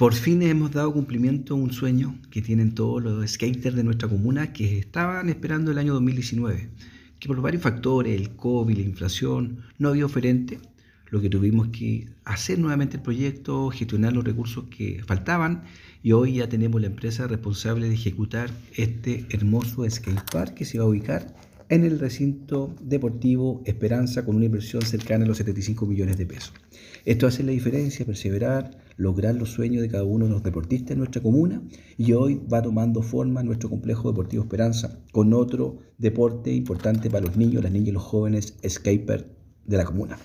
Por fin hemos dado cumplimiento a un sueño que tienen todos los skaters de nuestra comuna que estaban esperando el año 2019, que por varios factores, el COVID, la inflación, no había oferente, lo que tuvimos que hacer nuevamente el proyecto, gestionar los recursos que faltaban y hoy ya tenemos la empresa responsable de ejecutar este hermoso skatepark que se va a ubicar en el recinto deportivo Esperanza con una inversión cercana a los 75 millones de pesos. Esto hace la diferencia, perseverar, lograr los sueños de cada uno de los deportistas en nuestra comuna y hoy va tomando forma nuestro complejo deportivo Esperanza con otro deporte importante para los niños, las niñas y los jóvenes skaters de la comuna.